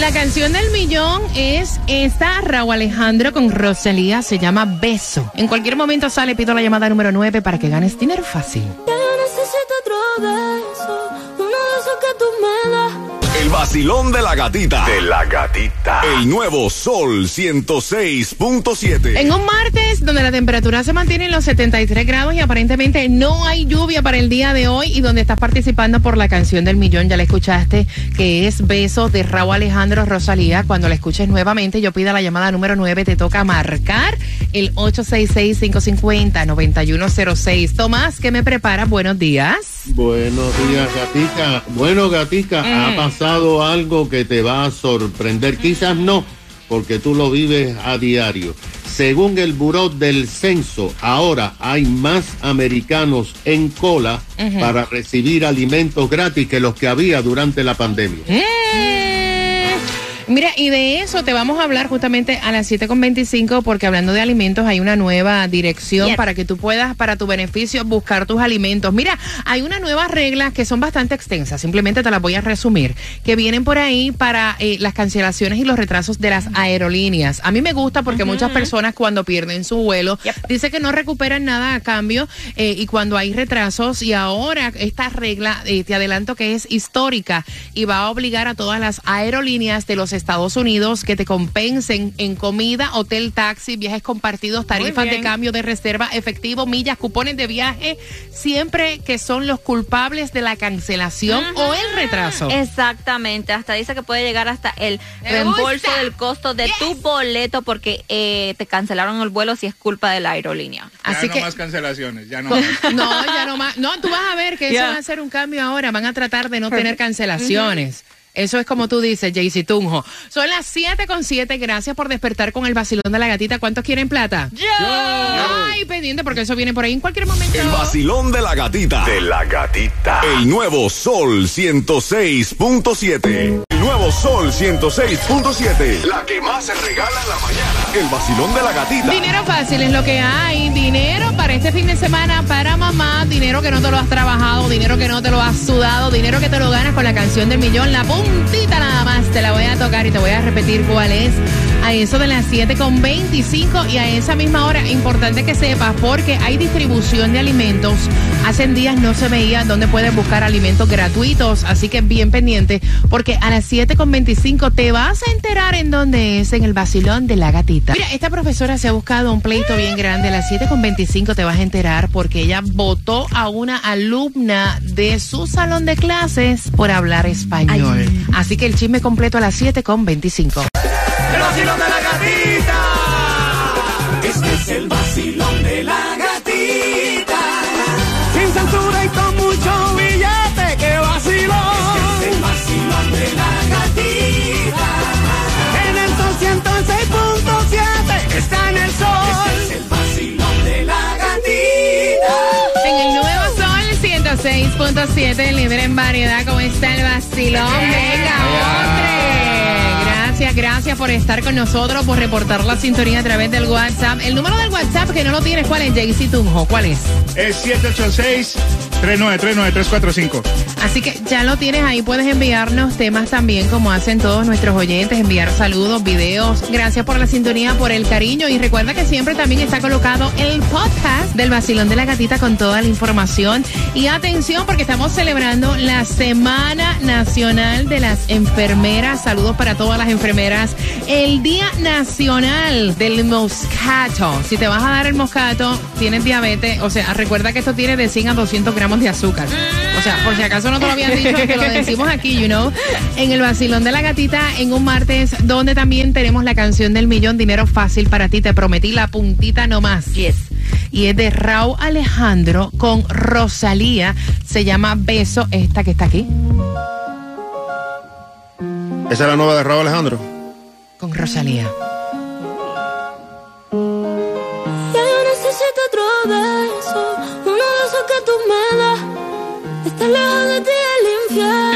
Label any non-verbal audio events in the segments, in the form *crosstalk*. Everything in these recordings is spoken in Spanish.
La canción del millón es esta, Raúl Alejandro con Rosalía, se llama Beso. En cualquier momento sale, pido la llamada número 9 para que ganes dinero fácil. El vacilón de la gatita. De la gatita. El nuevo Sol 106.7. En un martes donde la temperatura se mantiene en los 73 grados y aparentemente no hay lluvia para el día de hoy y donde estás participando por la canción del millón, ya la escuchaste, que es Beso de Raúl Alejandro Rosalía. Cuando la escuches nuevamente, yo pido la llamada número 9, te toca marcar el 866-550-9106. Tomás, ¿qué me prepara? Buenos días. Buenos días, gatica. Bueno, gatica, ha pasado algo que te va a sorprender. Quizás no, porque tú lo vives a diario. Según el Buró del Censo, ahora hay más americanos en cola para recibir alimentos gratis que los que había durante la pandemia. Mira, y de eso te vamos a hablar justamente a las 7.25 porque hablando de alimentos hay una nueva dirección Yes. para que tú puedas, para tu beneficio, buscar tus alimentos. Mira, hay unas nuevas reglas que son bastante extensas, simplemente te las voy a resumir, que vienen por ahí para eh, las cancelaciones y los retrasos de las aerolíneas. A mí me gusta porque muchas personas cuando pierden su vuelo dice que no recuperan nada a cambio eh, y cuando hay retrasos y ahora esta regla, eh, te adelanto que es histórica y va a obligar a todas las aerolíneas de los Estados Unidos que te compensen en comida, hotel, taxi, viajes compartidos, tarifas de cambio de reserva, efectivo, millas, cupones de viaje, siempre que son los culpables de la cancelación o el retraso. Exactamente, hasta dice que puede llegar hasta el reembolso del costo de tu boleto porque eh, te cancelaron el vuelo si es culpa de la aerolínea. Así ya que no más cancelaciones, ya no más. *laughs* no, ya no más. No, tú vas a ver que eso va a ser un cambio ahora. Van a tratar de no tener cancelaciones. Eso es como tú dices, Jaycee Tunjo. Son las 7 con 7. Gracias por despertar con el vacilón de la gatita. ¿Cuántos quieren plata? ¡Yo! Ay, pendiente, porque eso viene por ahí en cualquier momento. El vacilón de la gatita. De la gatita. El nuevo Sol 106.7. Nuevo Sol 106.7. La que más se regala en la mañana. El vacilón de la gatita. Dinero fácil es lo que hay. Dinero para este fin de semana, para mamá. Dinero que no te lo has trabajado. Dinero que no te lo has sudado. Dinero que te lo ganas con la canción del millón. La puntita nada más. Te la voy a tocar y te voy a repetir cuál es. A eso de las 7 con 25 y a esa misma hora, importante que sepas porque hay distribución de alimentos. Hace días no se veía dónde puedes buscar alimentos gratuitos, así que bien pendiente porque a las 7 con 25 te vas a enterar en dónde es, en el vacilón de la gatita. Mira, esta profesora se ha buscado un pleito bien grande. A las 7 con 25 te vas a enterar porque ella votó a una alumna de su salón de clases por hablar español. Así que el chisme completo a las 7 con 25. El vacilón de la gatita. Este es el vacilón de la 106.7, libre en variedad, ¿cómo está el vacilón? Venga, hombre. Gracias, gracias por estar con nosotros, por reportar la sintonía a través del WhatsApp. El número del WhatsApp que no lo tienes, ¿cuál es, Jaycee Tunjo? ¿Cuál es? Es 3939345. Así que ya lo tienes ahí, puedes enviarnos temas también como hacen todos nuestros oyentes, enviar saludos, videos. Gracias por la sintonía, por el cariño y recuerda que siempre también está colocado el podcast del vacilón de la gatita con toda la información. Y atención porque estamos celebrando la Semana Nacional de las Enfermeras. Saludos para todas las enfermeras. El Día Nacional del Moscato. Si te vas a dar el moscato, tienes diabetes, o sea, recuerda que esto tiene de 100 a 200 gramos de azúcar. O sea, por si acaso no te lo habían dicho, te lo decimos aquí, you know. En el vacilón de la gatita, en un martes, donde también tenemos la canción del millón, dinero fácil para ti. Te prometí la puntita nomás. Yes. Y es de Raúl Alejandro con Rosalía. Se llama Beso, esta que está aquí. Esa es la nueva de Raúl Alejandro. Con Rosalía. Está lejos de ti el infierno.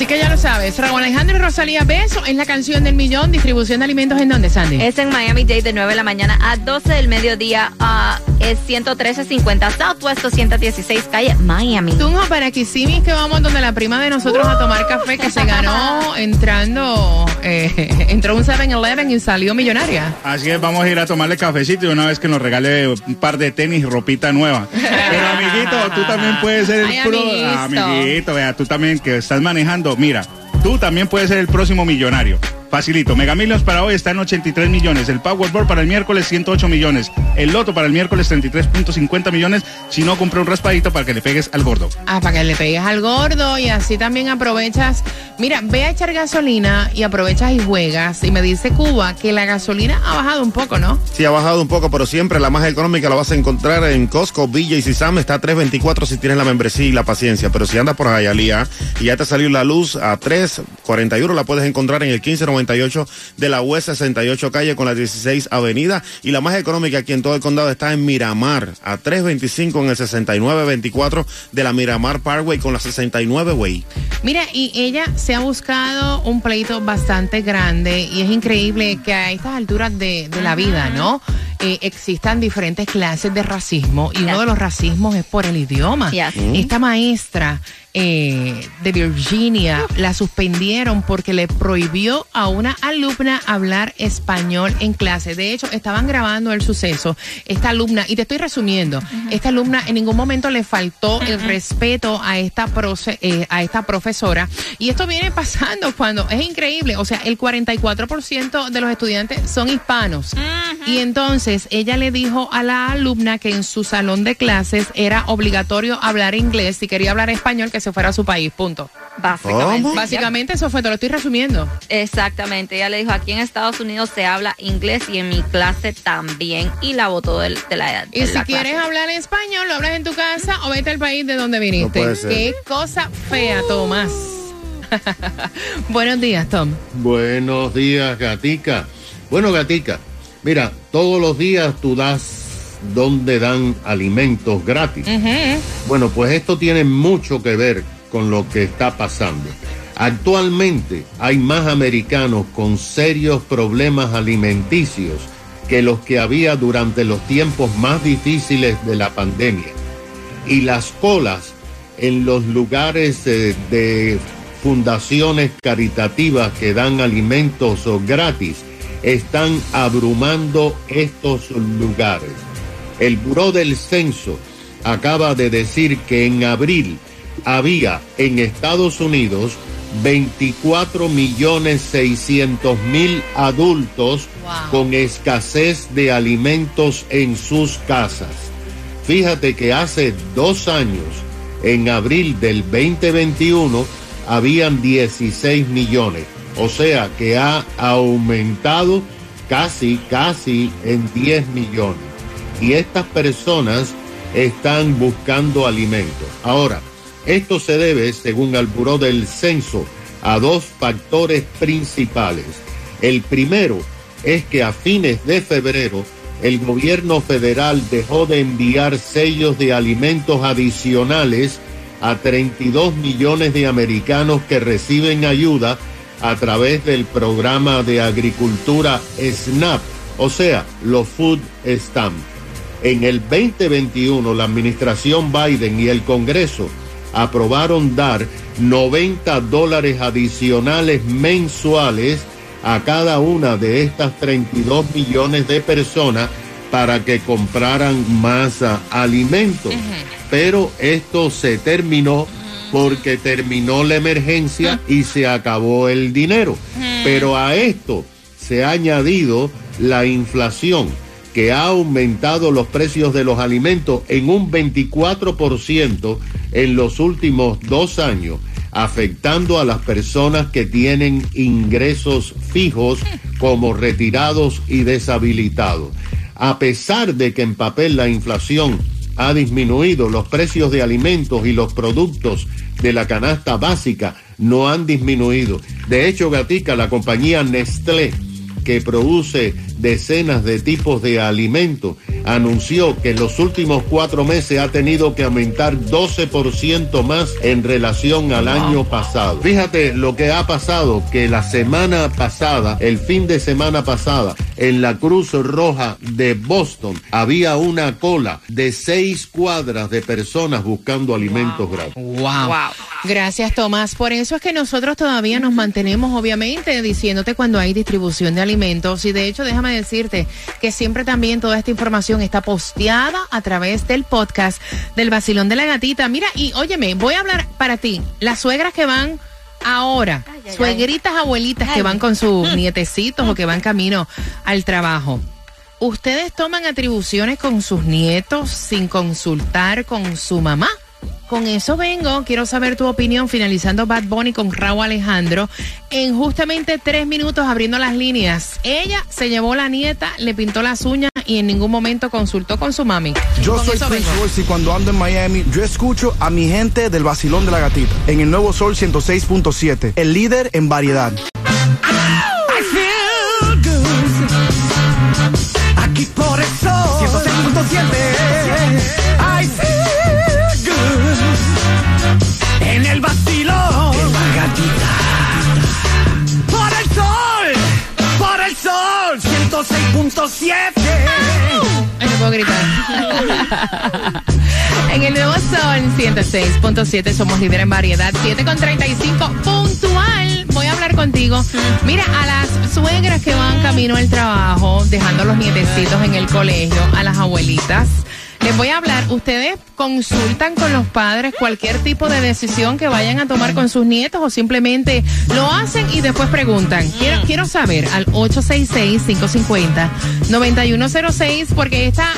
Así que ya lo sabes, Raúl Alejandro y Rosalía Beso es la canción del millón. Distribución de alimentos en dónde, Sandy? Es en Miami Dade de 9 de la mañana a 12 del mediodía. ah, es 11350 Southwest 216 calle Miami. Tunjo para Kissimmee que vamos donde la prima de nosotros a tomar café que se ganó *laughs* entrando, eh, entró un 7-Eleven y salió millonaria. Así es, vamos a ir a tomarle cafecito y una vez que nos regale un par de tenis y ropita nueva. *laughs* Pero amiguito, tú también puedes ser el Ay, pro. amiguito. Amiguito, vea, tú también que estás manejando, mira, tú también puedes ser el próximo millonario. Facilito, Mega Millions para hoy está en 83 millones, el Powerball para el miércoles 108 millones, el Loto para el miércoles 33.50 millones, si no compré un raspadito para que le pegues al gordo. Ah, para que le pegues al gordo y así también aprovechas. Mira, ve a echar gasolina y aprovechas y juegas. Y me dice Cuba que la gasolina ha bajado un poco, ¿no? Sí, ha bajado un poco, pero siempre la más económica la vas a encontrar en Costco, Villa y Sisam. Está a 3.24 si tienes la membresía y la paciencia. Pero si andas por Hialeah y ya te salió la luz a 3.41, la puedes encontrar en el 1598 de la US 68 calle con la 16 avenida. Y la más económica aquí en todo el condado está en Miramar, a 3.25 en el 6924 de la Miramar Parkway con la 69 Way. Mira, y ella se ha buscado un pleito bastante grande y es increíble que a estas alturas de, de la vida, ¿no? Eh, existan diferentes clases de racismo y uno de los racismos es por el idioma. Yes. Esta maestra eh, de Virginia la suspendieron porque le prohibió a una alumna hablar español en clase. De hecho, estaban grabando el suceso. Esta alumna, y te estoy resumiendo, esta alumna en ningún momento le faltó el respeto a esta, proce- eh, a esta profesora. Y esto viene pasando cuando es increíble. O sea, el 44% de los estudiantes son hispanos. Y entonces ella le dijo a la alumna que en su salón de clases era obligatorio hablar inglés. Si quería hablar español, que se fuera a su país. Punto. Básicamente. ¿Cómo? Básicamente eso fue, te lo estoy resumiendo. Exactamente. Ella le dijo, aquí en Estados Unidos se habla inglés y en mi clase también. Y la votó del- de, la Y de si la quieres clase. hablar español, lo hablas en tu casa o vete al país de donde viniste. Qué cosa fea, Tomás. *laughs* Buenos días, Tom. Buenos días, Gatica. Bueno, Gatica, mira, todos los días tú das donde dan alimentos gratis. Bueno, pues esto tiene mucho que ver con lo que está pasando. Actualmente hay más americanos con serios problemas alimenticios que los que había durante los tiempos más difíciles de la pandemia. Y las colas en los lugares eh, de fundaciones caritativas que dan alimentos gratis están abrumando estos lugares. El Buró del Censo acaba de decir que en abril había en Estados Unidos 24 millones 600 mil adultos Wow. con escasez de alimentos en sus casas. Fíjate que hace dos años, en abril del 2021, habían 16 millones. O sea que ha aumentado casi, casi en 10 millones. Y estas personas están buscando alimentos. Ahora, esto se debe, según el Buró del Censo, a dos factores principales. El primero es que a fines de febrero el gobierno federal dejó de enviar sellos de alimentos adicionales a 32 millones de americanos que reciben ayuda a través del programa de agricultura SNAP, o sea, los Food Stamp. En el 2021, la administración Biden y el Congreso aprobaron dar 90 dólares adicionales mensuales a cada una de estas 32 millones de personas para que compraran más alimentos. Pero esto se terminó porque terminó la emergencia y se acabó el dinero. Pero a esto se ha añadido la inflación que ha aumentado los precios de los alimentos en un 24% en los últimos dos años, afectando a las personas que tienen ingresos fijos como retirados y deshabilitados. A pesar de que en papel la inflación ha disminuido, los precios de alimentos y los productos de la canasta básica no han disminuido. De hecho, Gatica, la compañía Nestlé, que produce decenas de tipos de alimentos, anunció que en los últimos cuatro meses ha tenido que aumentar 12% más en relación al año pasado. Fíjate lo que ha pasado, que la semana pasada, el fin de semana pasada, en la Cruz Roja de Boston, había una cola de seis cuadras de personas buscando alimentos gratis. Wow. Gracias, Tomás. Por eso es que nosotros todavía nos mantenemos, obviamente, diciéndote cuando hay distribución de alimentos. Y de hecho, déjame decirte que siempre también toda esta información está posteada a través del podcast del Basilón de la Gatita. Mira, y óyeme, voy a hablar para ti. Las suegras que van ahora, suegritas, abuelitas que van con sus *laughs* nietecitos o que van camino al trabajo. ¿Ustedes toman atribuciones con sus nietos sin consultar con su mamá? Con eso vengo. Quiero saber tu opinión finalizando Bad Bunny con Raúl Alejandro. En justamente tres minutos abriendo las líneas. Ella se llevó la nieta, le pintó las uñas y en ningún momento consultó con su mami. Yo Con soy eso Prince vengo. Royce y cuando ando en Miami, yo escucho a mi gente del vacilón de la gatita en el nuevo Sol 106.7, el líder en variedad. I feel good. Aquí por el sol 106.7 106.7 Ay, no puedo gritar. *laughs* en el nuevo Sol 106.7 somos líder en variedad. 7 con 35 puntual. Voy a hablar contigo. Mira, a las suegras que van camino al trabajo, dejando los nietecitos en el colegio, a las abuelitas. Les voy a hablar, ustedes consultan con los padres cualquier tipo de decisión que vayan a tomar con sus nietos o simplemente lo hacen y después preguntan. Quiero, quiero saber al 866-550-9106 porque esta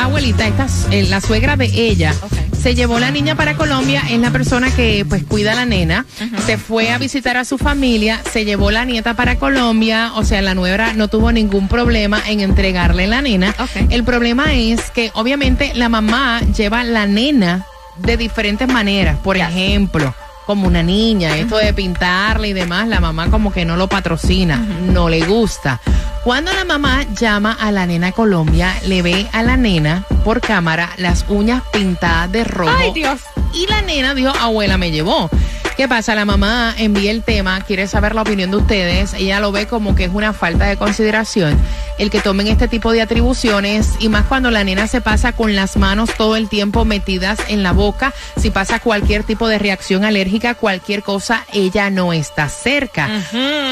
abuelita, esta, eh, la suegra de ella, se llevó la niña para Colombia, es la persona que pues cuida a la nena, se fue a visitar a su familia, se llevó la nieta para Colombia, o sea, la nuera no tuvo ningún problema en entregarle la nena. El problema es que obviamente la mamá lleva la nena de diferentes maneras, por ejemplo, como una niña, esto de pintarle y demás, la mamá como que no lo patrocina, no le gusta. Cuando la mamá llama a la nena Colombia, le ve a la nena por cámara las uñas pintadas de rojo. Ay, Dios. Y la nena dijo, abuela me llevó. ¿Qué pasa? La mamá envía el tema, quiere saber la opinión de ustedes. Ella lo ve como que es una falta de consideración el que tomen este tipo de atribuciones y más cuando la nena se pasa con las manos todo el tiempo metidas en la boca. Si pasa cualquier tipo de reacción alérgica, cualquier cosa, ella no está cerca.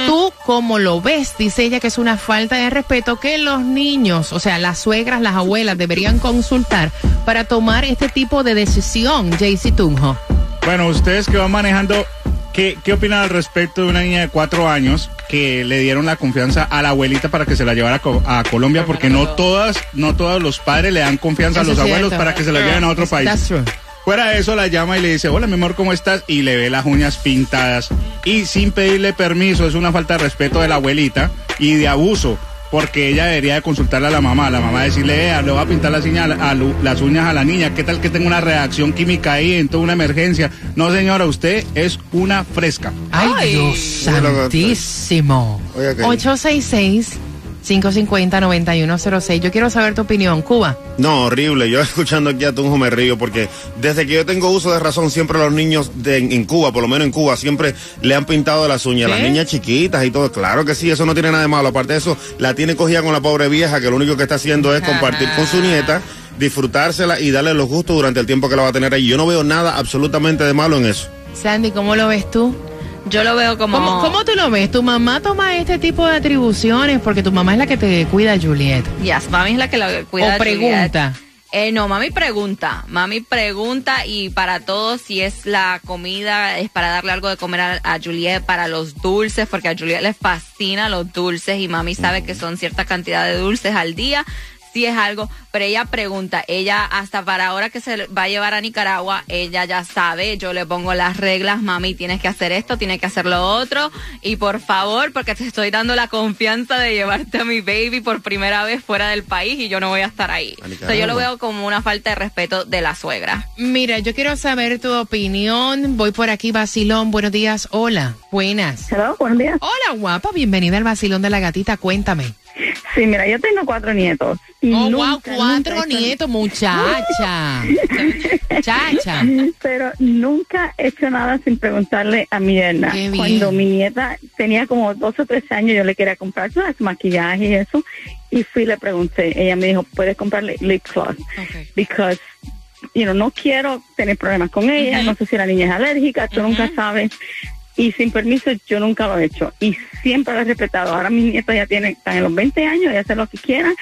¿Tú cómo lo ves? Dice ella que es una falta de respeto que los niños, o sea, las suegras, las abuelas, deberían consultar para tomar este tipo de decisión, Jaycee Tunjo. Bueno, ustedes que van manejando, ¿qué, ¿qué opinan al respecto de una niña de cuatro años que le dieron la confianza a la abuelita para que se la llevara a, Co- a Colombia? Porque no todas, no todos los padres le dan confianza a los abuelos para que se la lleven a otro That's país. Fuera de eso la llama y le dice, hola mi amor, ¿cómo estás? Y le ve las uñas pintadas. Y sin pedirle permiso, es una falta de respeto de la abuelita y de abuso. Porque ella debería de consultarle a la mamá, la mamá decirle, vea, le va a pintar las uñas a, lu- las uñas a la niña, ¿qué tal que tenga una reacción química ahí en toda una emergencia? No señora, usted es una fresca. Ay, Dios santísimo. Oiga, que- 866-550-9106. Yo quiero saber tu opinión, Cuba. No, horrible. Yo *laughs* escuchando aquí a Tunjo me río porque desde que yo tengo uso de razón, siempre los niños de, en, en Cuba, por lo menos en Cuba, siempre le han pintado las uñas. ¿Qué? Las niñas chiquitas y todo. Claro que sí, eso no tiene nada de malo. Aparte de eso, la tiene cogida con la pobre vieja que lo único que está haciendo es compartir con su nieta. disfrutársela y darle los gustos durante el tiempo que la va a tener ahí. Yo no veo nada absolutamente de malo en eso. Sandy, ¿cómo lo ves tú? Yo lo veo como... ¿Cómo, cómo tú lo ves? ¿Tu mamá toma este tipo de atribuciones? Porque tu mamá es la que te cuida a Juliet. Yes, mami es la que la cuida. O Juliet. pregunta. Eh, no, mami pregunta. Mami pregunta y para todos, si es la comida, es para darle algo de comer a, a Juliet, para los dulces, porque a Juliet le fascina los dulces y mami sabe que son cierta cantidad de dulces al día. Sí es algo, pero ella pregunta, ella hasta para ahora que se va a llevar a Nicaragua, ella ya sabe, yo le pongo las reglas, mami, tienes que hacer esto, tienes que hacer lo otro, y por favor, porque te estoy dando la confianza de llevarte a mi baby por primera vez fuera del país y yo no voy a estar ahí. O sea, yo lo veo como una falta de respeto de la suegra. Mira, yo quiero saber tu opinión. Voy por aquí, Basilón. Buenos días. Hola. Buenas. Hello, buenos días. Hola, guapa. Bienvenida al Basilón de la Gatita. Cuéntame. Sí, mira, yo tengo cuatro nietos. y Oh, wow, nunca, cuatro nunca he hecho- nietos, muchacha. Chacha. *laughs* Pero nunca he hecho nada sin preguntarle a mi bien. Cuando mi nieta tenía como dos o tres años, yo le quería comprar ¿sabes? maquillaje y eso. Y fui y le pregunté. Ella me dijo, puedes comprarle lip gloss. Because, you know, no quiero tener problemas con ella. No sé si la niña es alérgica, tú nunca sabes. Y sin permiso, yo nunca lo he hecho. Y siempre lo he respetado. Ahora mis nietos ya tienen, están en los 20 años, ya hacen lo que quieran.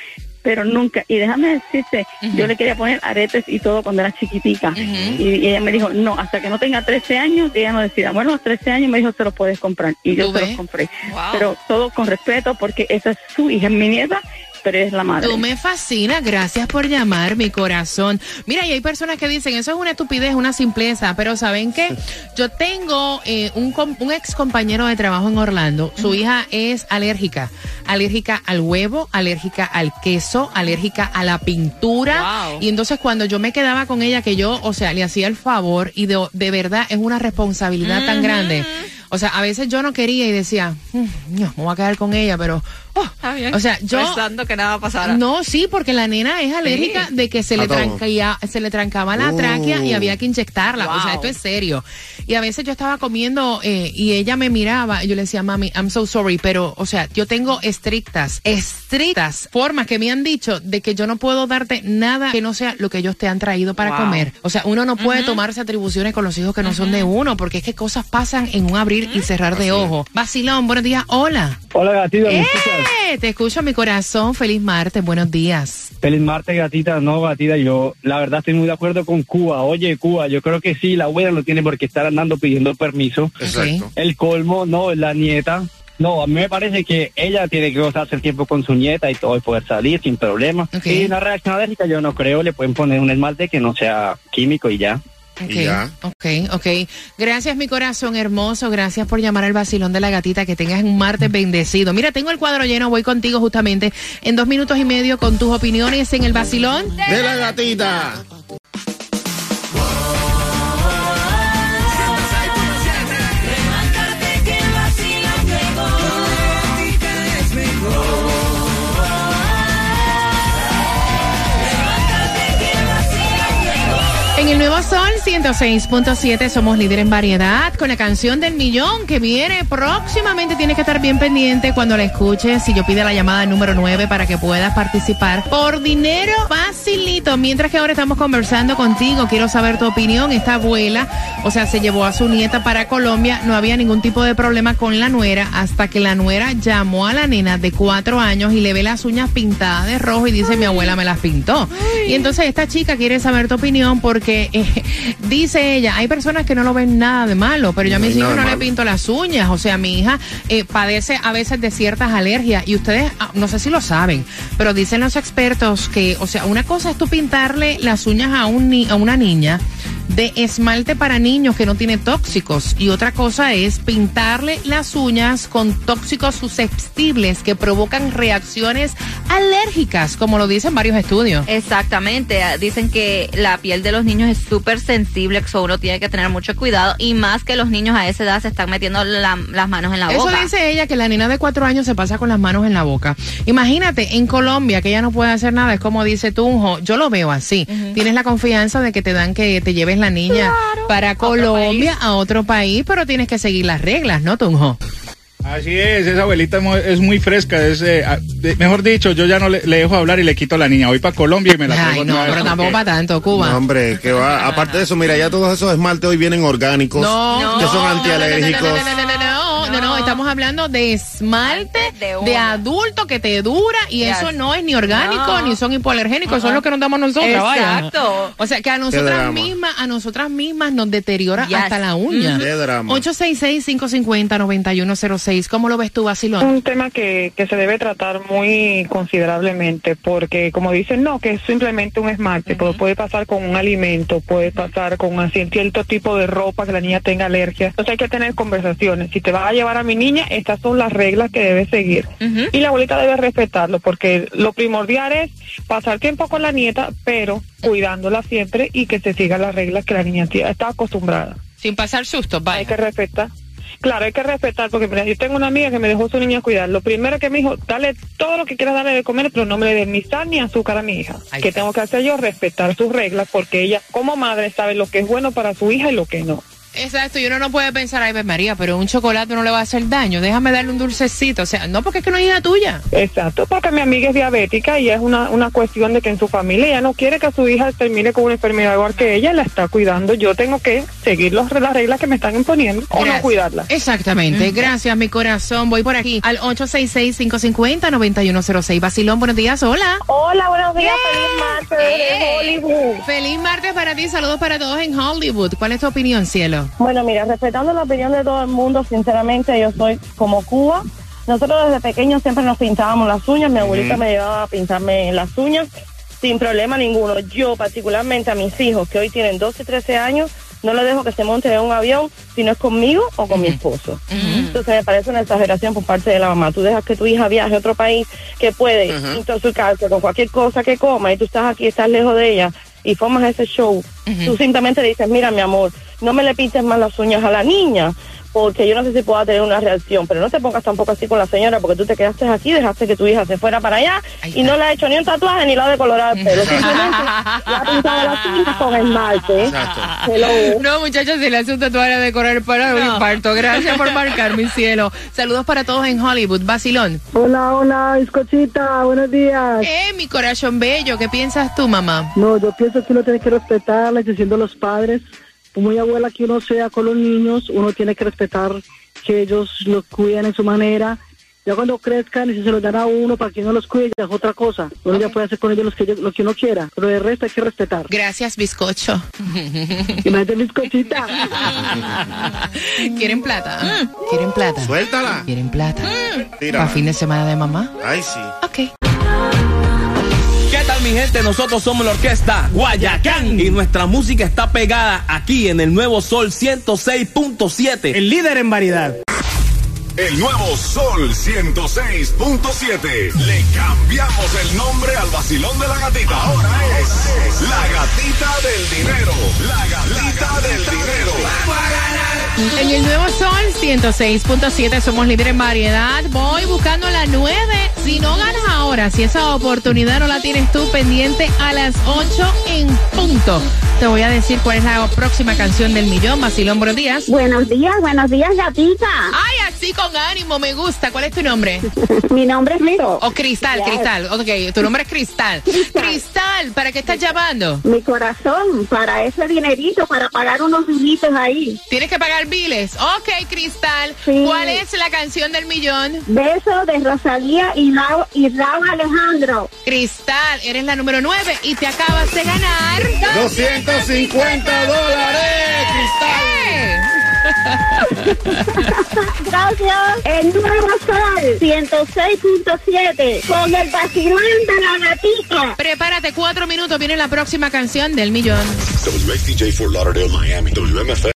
Pero nunca, y déjame decirte, yo le quería poner aretes y todo cuando era chiquitica. y, y ella me dijo, no, hasta que no tenga 13 años, ella no decida. Bueno, a los 13 años me dijo, se los puedes comprar. Y yo ¿Tú se los compré. Wow. Pero todo con respeto, porque esa es su hija, es mi nieta, pero es la madre. Tú me fascinas, gracias por llamar, mi corazón. Mira, y hay personas que dicen, eso es una estupidez, una simpleza, pero ¿saben qué? Yo tengo eh, un, un ex compañero de trabajo en Orlando, su hija es alérgica, alérgica al huevo, alérgica al queso, alérgica a la pintura, y entonces cuando yo me quedaba con ella, que yo, o sea, le hacía el favor, y de, de verdad es una responsabilidad tan grande. O sea, a veces yo no quería y decía, "Mm, no, me voy a quedar con ella, pero... oh, bien. o sea, yo... Pensando que nada pasara. No, sí, porque la nena es alérgica Sí. de que se le, todo. trancaía- se le trancaba la tráquea y había que inyectarla. O sea, esto es serio. Y a veces yo estaba comiendo eh, y ella me miraba y yo le decía, mami, I'm so sorry, pero, o sea, yo tengo estrictas, estrictas formas que me han dicho de que yo no puedo darte nada que no sea lo que ellos te han traído para Wow. comer. O sea, uno no puede tomarse atribuciones con los hijos que no son de uno, porque es que cosas pasan en un abrir y cerrar de ojo. Vacilón, buenos días, hola. Hola gatita, ¿me ¡Eh! escuchas? Te escucho mi corazón. Feliz martes. Buenos días. Feliz martes gatita, no gatita, yo la verdad estoy muy de acuerdo con Cuba. Oye Cuba, yo creo que sí, la abuela no tiene por qué estar andando pidiendo permiso. Exacto. El colmo, no, la nieta. No, a mí me parece que ella tiene que gozarse el tiempo con su nieta y todo y poder salir sin problema. Y una reacción alérgica yo no creo, le pueden poner un esmalte que no sea químico y ya. Ok, ok, ok. Gracias, mi corazón hermoso. Gracias por llamar al vacilón de la gatita. Que tengas un martes bendecido. Mira, tengo el cuadro lleno. Voy contigo justamente en dos minutos y medio con tus opiniones en el vacilón De la gatita. El Nuevo Sol 106.7 somos líder en variedad con la canción del millón que viene próximamente. Tienes que estar bien pendiente cuando la escuches. Si yo pide la llamada número 9 para que puedas participar por dinero facilito. Mientras que ahora estamos conversando contigo, quiero saber tu opinión. Esta abuela, o sea, se llevó a su nieta para Colombia. No había ningún tipo de problema con la nuera hasta que la nuera llamó a la nena de cuatro años y le ve las uñas pintadas de rojo y dice, mi abuela me las pintó. Y entonces esta chica quiere saber tu opinión porque eh, *laughs* dice ella, hay personas que no lo ven nada de malo, pero yo a No mis hay hijos no le pinto las uñas. O sea, mi hija eh, padece a veces de ciertas alergias y ustedes, ah, no sé si lo saben, pero dicen los expertos que, o sea, una cosa es tú pintarle las uñas a, un ni- a una niña de esmalte para niños que no tiene tóxicos y otra cosa es pintarle las uñas con tóxicos susceptibles que provocan reacciones alérgicas, como lo dicen varios estudios. Exactamente, ah, dicen que la piel de los niños es súper sensible, so uno tiene que tener mucho cuidado y más que los niños a esa edad se están metiendo la- las manos en la Eso boca. dice ella que la nena de cuatro años se pasa con las manos en la boca. Imagínate, en Colombia, que ella no puede hacer nada, es como dice Tunjo, yo lo veo así. Tienes la confianza de que te dan que te lleves la niña para Colombia, a otro país, pero tienes que seguir las reglas, ¿no, Tunjo? Así es, esa abuelita es muy fresca. Es, eh, mejor dicho, yo ya no le, le dejo hablar y le quito a la niña. Voy para Colombia y me la traigo Ay, no, vez pero tampoco para tanto, Cuba. No, hombre, que va. Aparte de eso, mira, ya todos esos esmaltes hoy vienen orgánicos, No, que son no, antialérgicos. No, no, no, no, estamos hablando de esmalte de, adulto que te dura y Yes. eso no es ni orgánico No. ni son hipoalergénicos, son los que nos damos nosotros, vaya. Exacto. O sea que a nosotras mismas, a nosotras mismas nos deteriora Yes. hasta la uña. Qué drama. 866-550-9106. ¿Cómo lo ves tú, Basilón? Un tema que, que se debe tratar muy considerablemente porque, como dicen, no, que es simplemente un esmalte, pero puede pasar con un alimento, puede pasar con un cierto tipo de ropa que la niña tenga alergia. Entonces hay que tener conversaciones. Si te vas a llevar a mi niña, estas son las reglas que debe seguir. Y la abuelita debe respetarlo porque lo primordial es pasar tiempo con la nieta, pero cuidándola siempre y que se sigan las reglas que la niña está acostumbrada. Sin pasar sustos, Hay vaya. que respetar. Claro, hay que respetar, porque mira, yo tengo una amiga que me dejó su niña cuidar. Lo primero que me dijo, dale todo lo que quieras darle de comer, pero no me le des ni sal ni azúcar a mi hija. Está. tengo que hacer yo? Respetar sus reglas, porque ella, como madre, sabe lo que es bueno para su hija y lo que no. Exacto, y uno no puede pensar, ay, pues, María, pero un chocolate no le va a hacer daño, déjame darle un dulcecito. O sea, no porque es que no es hija tuya. Exacto, porque mi amiga es diabética y es una, una cuestión de que en su familia ella no quiere que su hija termine con una enfermedad igual que ella, la está cuidando. Yo tengo que seguir los, las reglas que me están imponiendo o no Gracias. cuidarla. Exactamente, gracias mi corazón. Voy por aquí al 866-550-9106. Basilón, buenos días, hola. Hola, buenos días, feliz martes Eh. de Hollywood. Feliz martes para ti, saludos para todos en Hollywood. ¿Cuál es tu opinión, cielo? Bueno, mira, respetando la opinión de todo el mundo, sinceramente yo soy como Cuba. Nosotros desde pequeños siempre nos pintábamos las uñas, mi abuelita me llevaba a pintarme las uñas sin problema ninguno. Yo particularmente a mis hijos que hoy tienen 12 y 13 años, no les dejo que se monten en un avión si no es conmigo o con mi esposo. Entonces me parece una exageración por parte de la mamá. Tú dejas que tu hija viaje a otro país que puede intoxicarse con cualquier cosa que coma y tú estás aquí, estás lejos de ella y formas ese show. Tú simplemente le dices, mira mi amor, no me le pintes más las uñas a la niña porque yo no sé si pueda tener una reacción, pero no te pongas tampoco así con la señora porque tú te quedaste aquí, dejaste que tu hija se fuera para allá y no le ha hecho ni un tatuaje ni la ha decolorado el pelo. Simplemente le ha pintado las uñas con esmalte. Hello. No, muchachos, si le hace un tatuaje de correr para un infarto. Gracias por marcar, mi cielo. Saludos para todos en Hollywood. Basilón. Hola, hola, bizcochita, buenos días. Eh, mi corazón bello, ¿qué piensas tú, mamá? No, yo pienso que uno tiene que respetar la decisión de los padres. Como muy abuela que uno sea con los niños, uno tiene que respetar que ellos los cuiden en su manera. Ya cuando crezcan y si se los dan a uno para que uno los cuide, ya es otra cosa. Uno ya puede hacer con ellos los que, lo que uno quiera, pero de resto hay que respetar. Gracias, bizcocho. *laughs* Imagínate, bizcochita. *laughs* ¿Quieren plata? ¿Quieren plata? Suéltala. ¿Quieren plata? ¿Para fin de semana de mamá? Ay, sí. Ok. ¿Qué tal mi gente? Nosotros somos la orquesta Guayacán y nuestra música está pegada aquí en el Nuevo Sol 106.7. El líder en variedad. El nuevo Sol 106.7. Le cambiamos el nombre al vacilón de la gatita. Ahora es la gatita del dinero. La gatita del dinero. En el nuevo Sol 106.7 somos líderes en variedad. Voy buscando la 9. Si no ganas ahora, si esa oportunidad no la tienes tú pendiente a las 8 en punto. Te voy a decir cuál es la próxima canción del millón. Basilón, buenos días. Buenos días, buenos días, gatita. Ay, así con ánimo, me gusta. ¿Cuál es tu nombre? Mi nombre es Miro. O Cristal, Yes. Cristal. Ok, tu nombre es Cristal. Cristal, ¿para qué estás llamando? Mi corazón, para ese dinerito, para pagar unos billetes ahí. Tienes que pagar biles. Ok, Cristal. Sí. ¿Cuál es la canción del millón? Beso de Rosalía y Raúl, y Raúl Alejandro. Cristal, eres la número 9 y te acabas de ganar 250 dólares, *laughs* Gracias. El nuevo sol, 106.7, con el vacilón de la gatita. Prepárate, cuatro minutos, viene la próxima canción del millón. WXDJ for Lauderdale, Miami. WMFM.